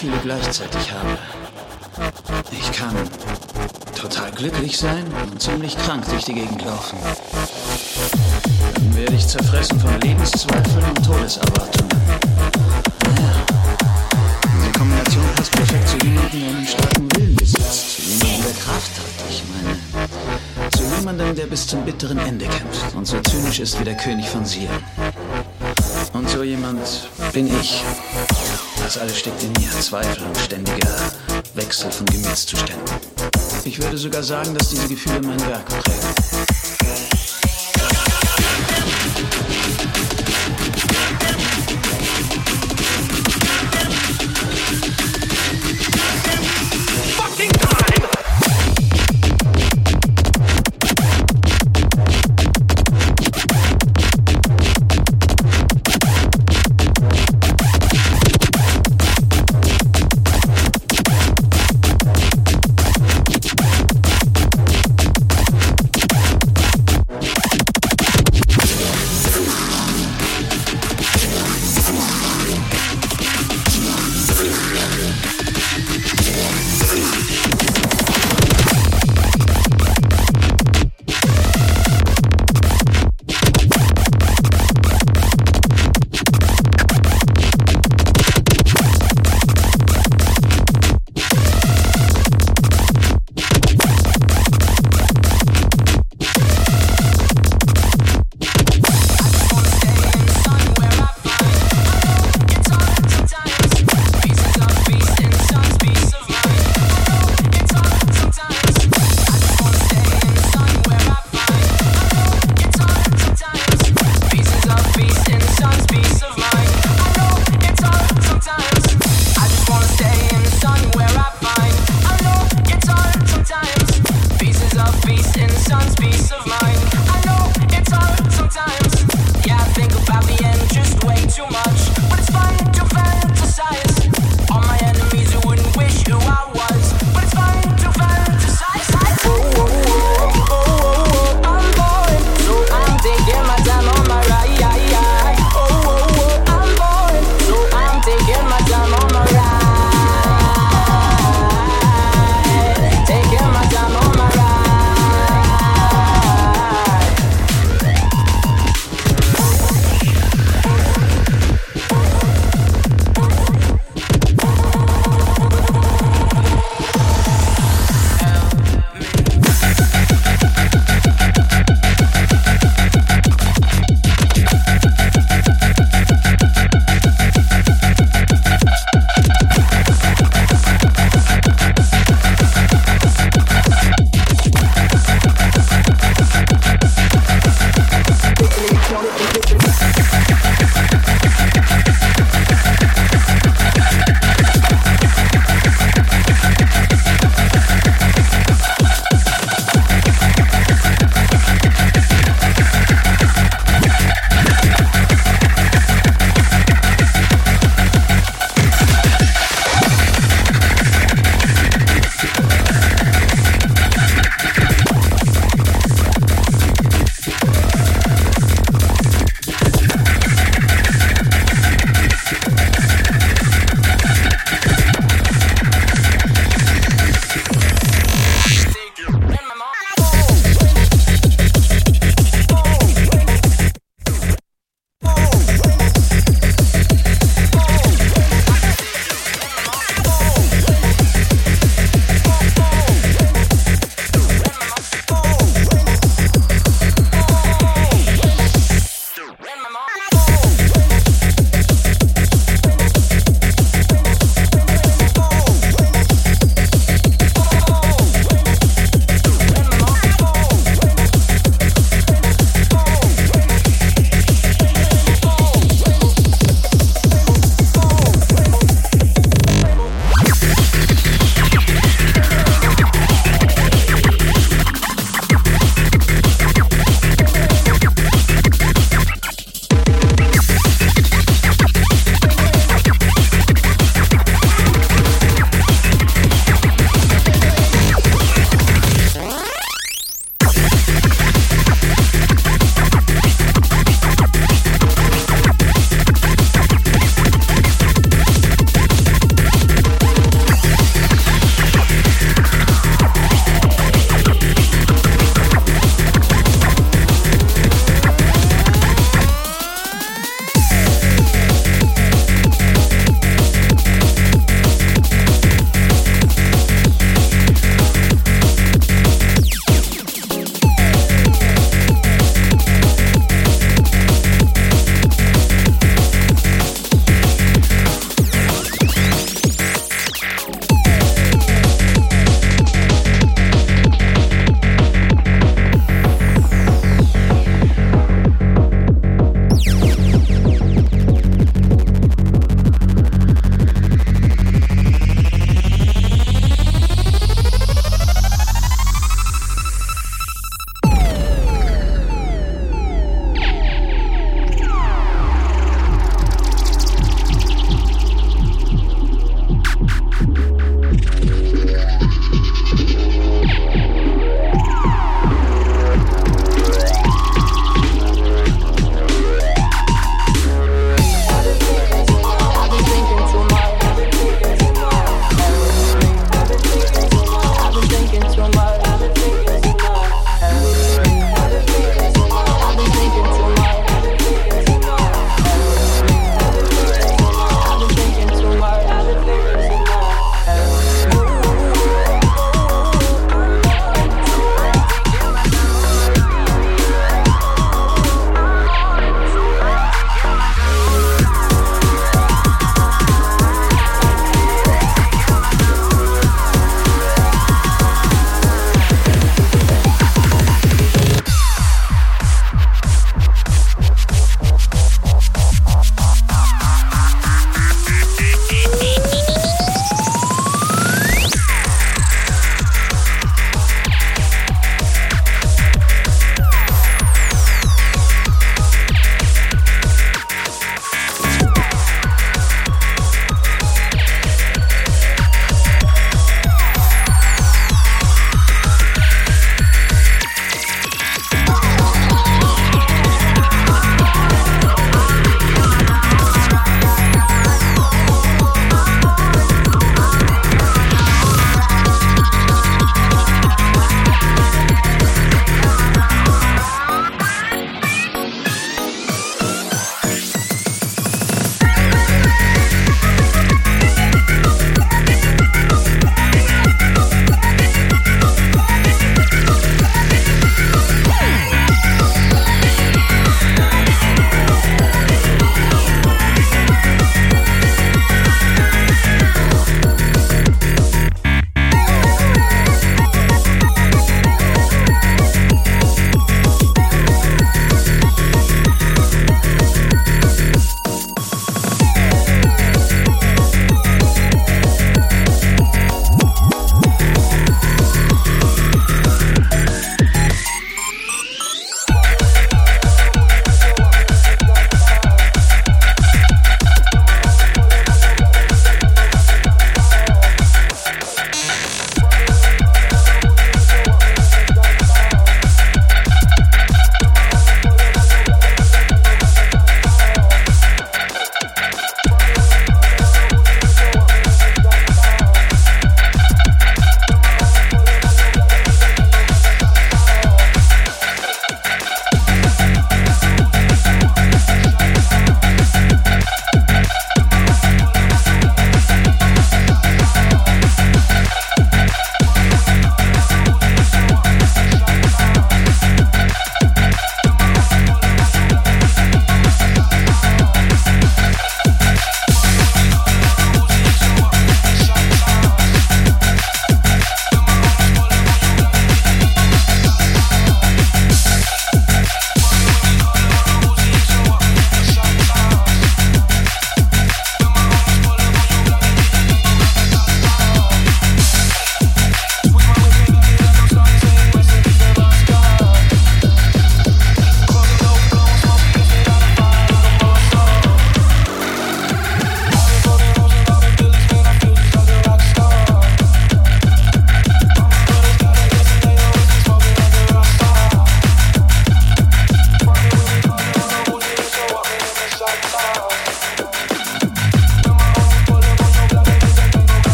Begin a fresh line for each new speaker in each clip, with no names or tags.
viele gleichzeitig habe. Ich kann total glücklich sein und ziemlich krank durch die Gegend laufen. Dann werde ich zerfressen von Lebenszweifeln und Todeserwartungen. Naja, diese Kombination passt perfekt zu jemandem, der einen starken Willen besitzt. Zu jemandem, der Kraft hat. Ich meine, zu jemandem, der bis zum bitteren Ende kämpft und so zynisch ist wie der König von Sion. Und so jemand bin ich. Das alles steckt in mir. Zweifel und ständiger Wechsel von Gemütszuständen. Ich würde sogar sagen, dass diese Gefühle mein Werk prägen.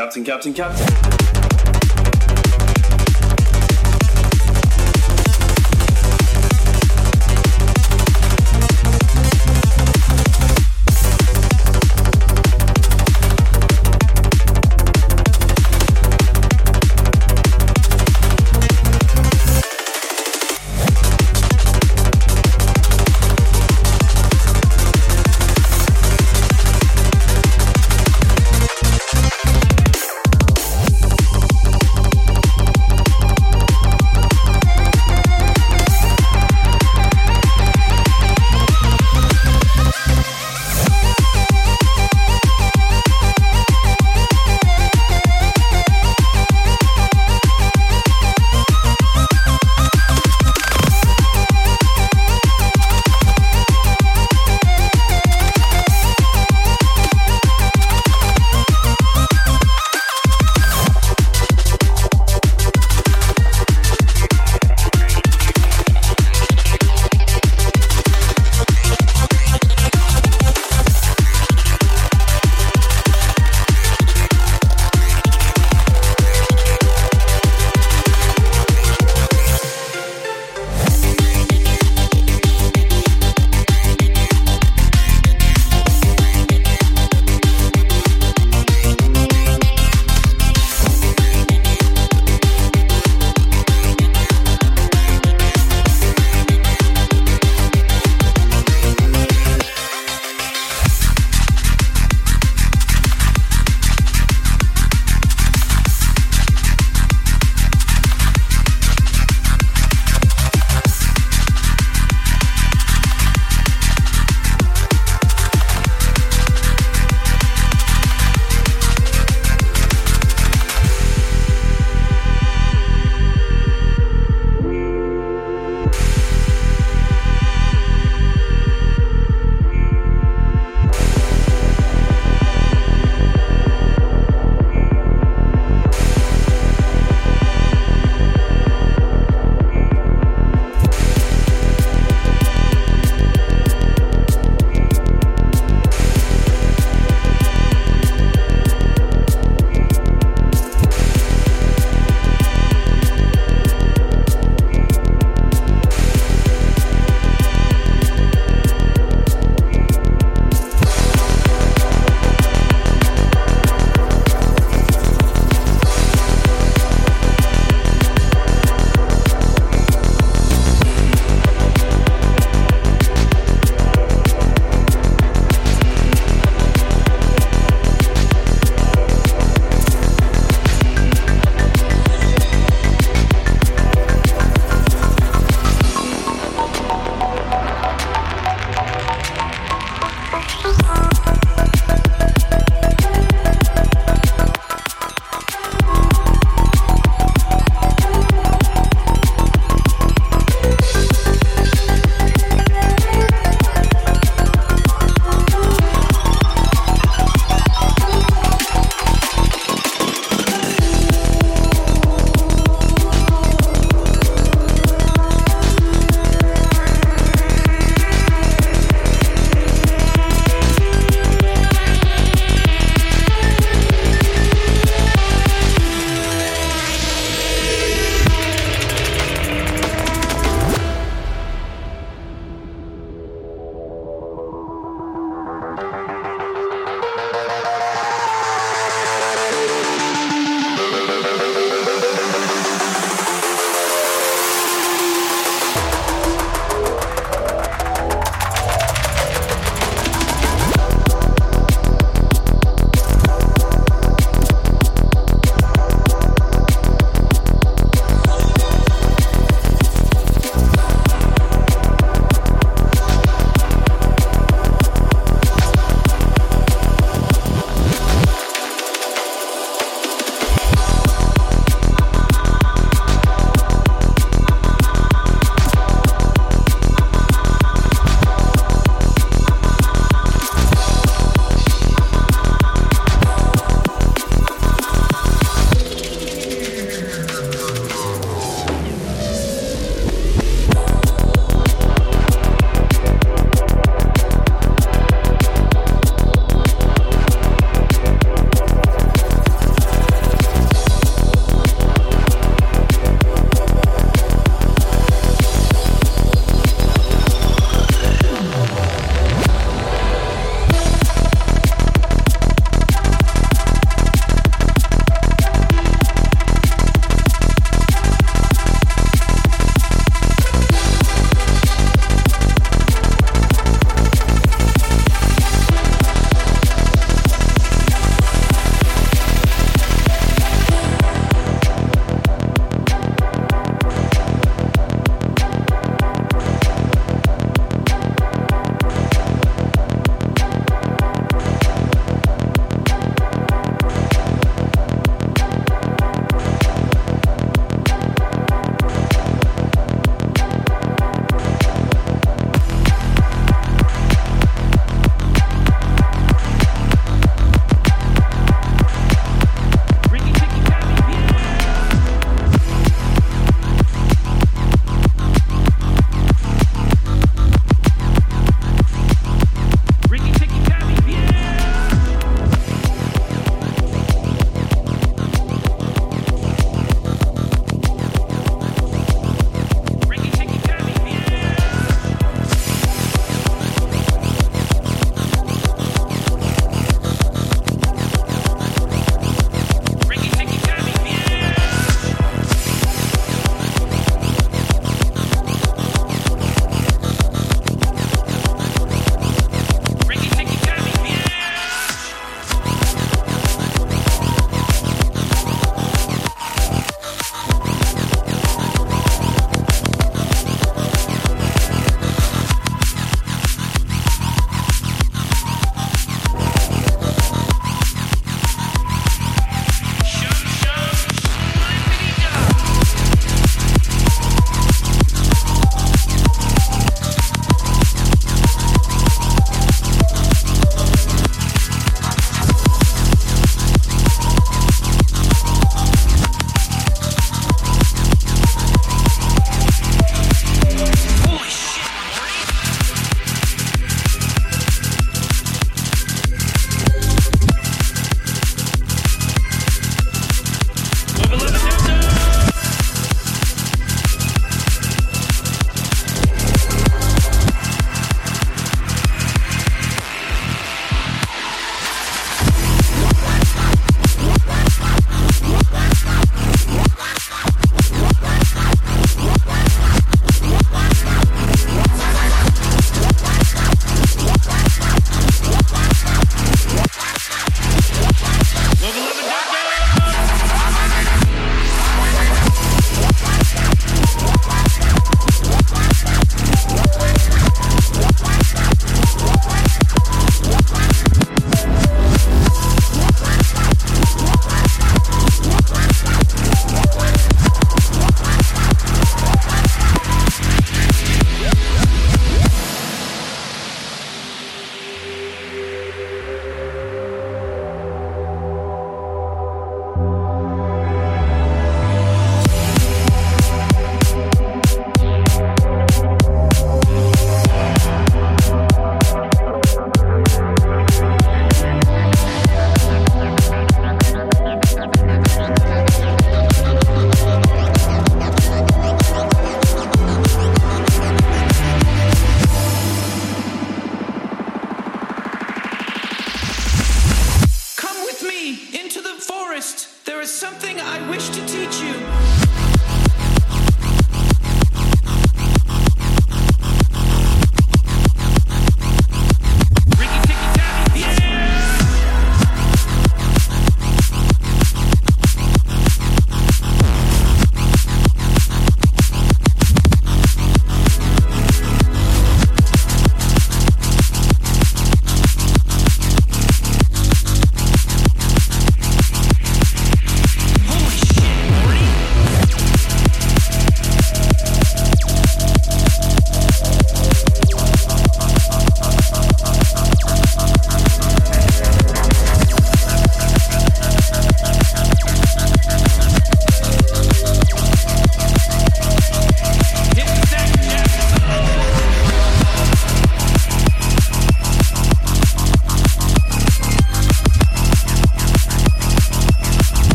Captain, Captain, Captain,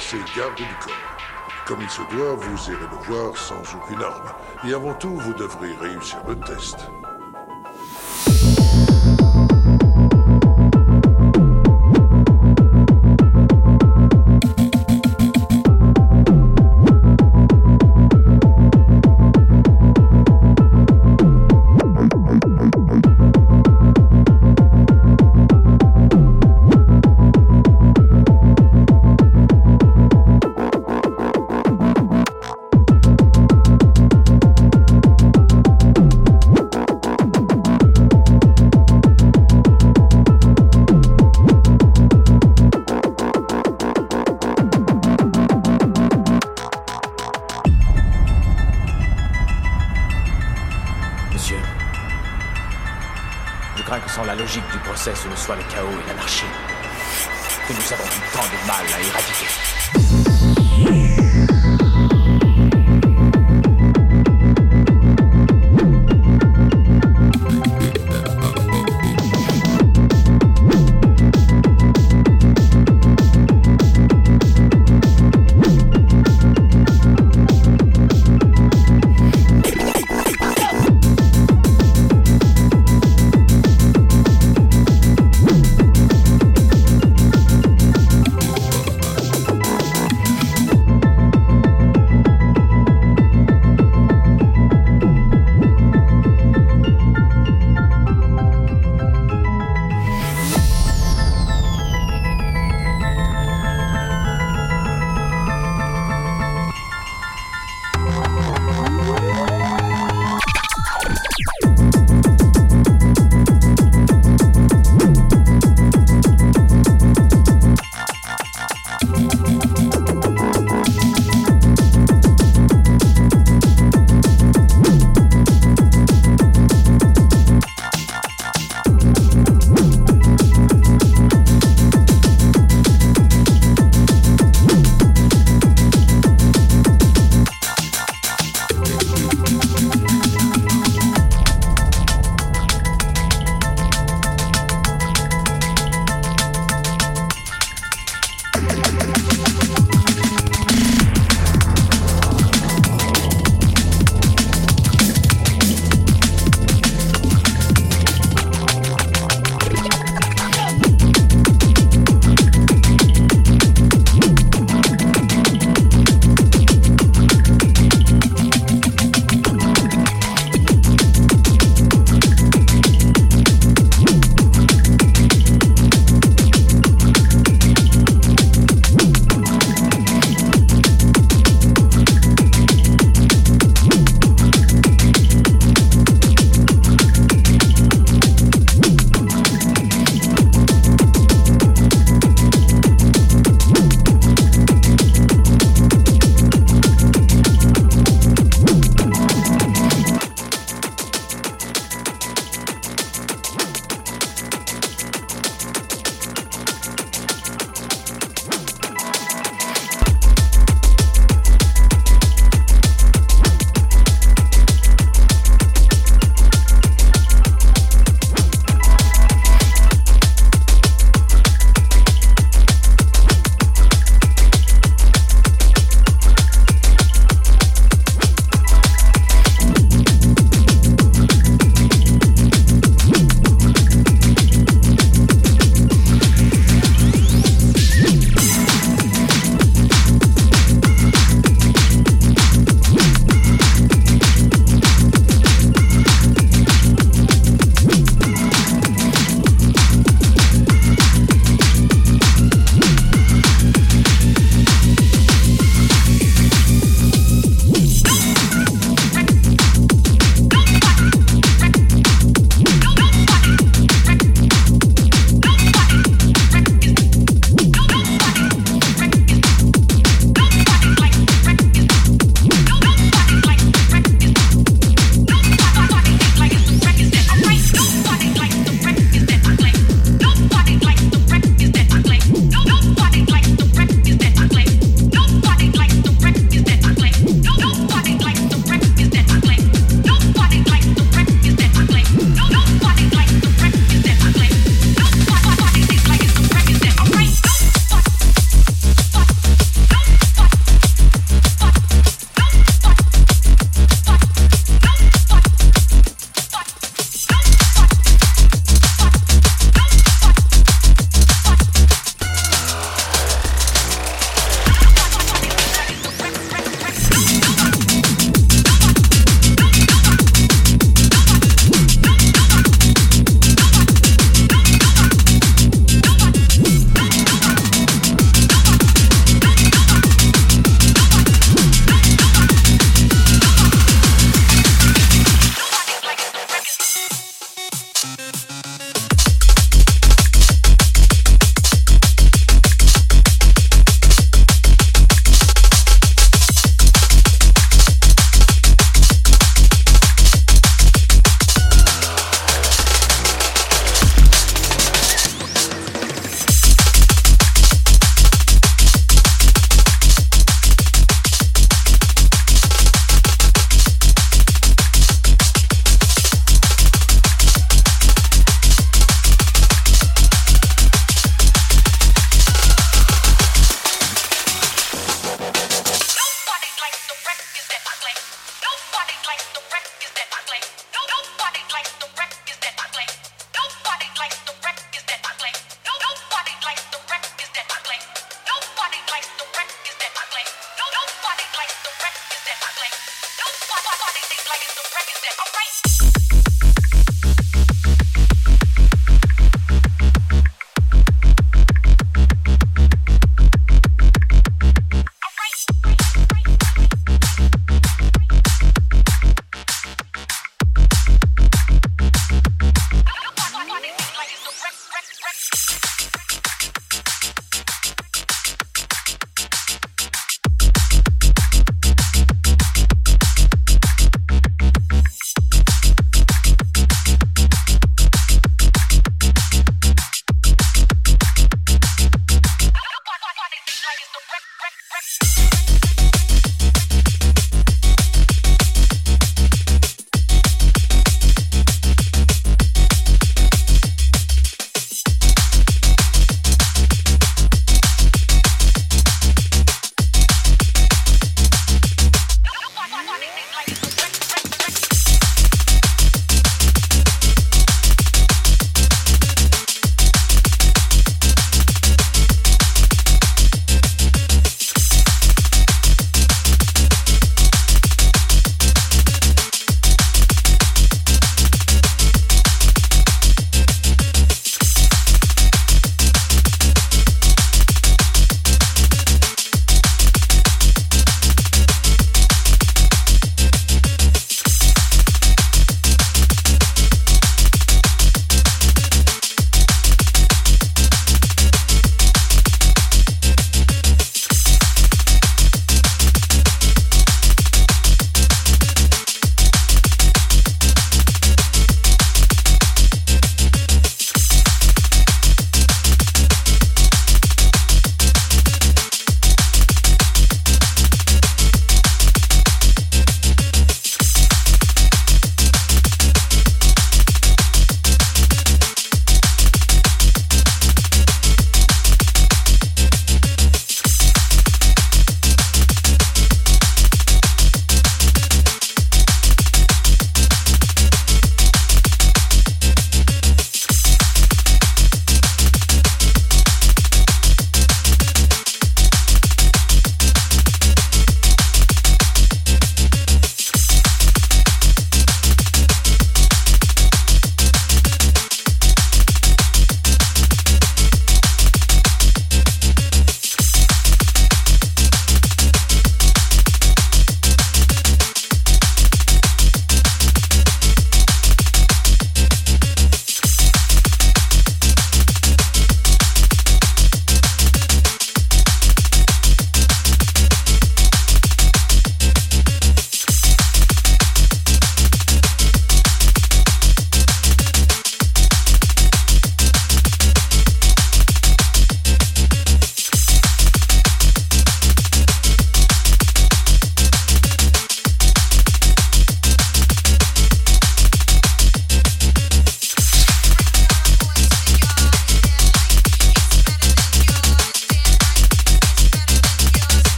ces gardes du corps. Comme il se doit, vous irez le voir sans aucune arme. Et avant tout, vous devrez réussir le test.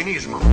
cinismo.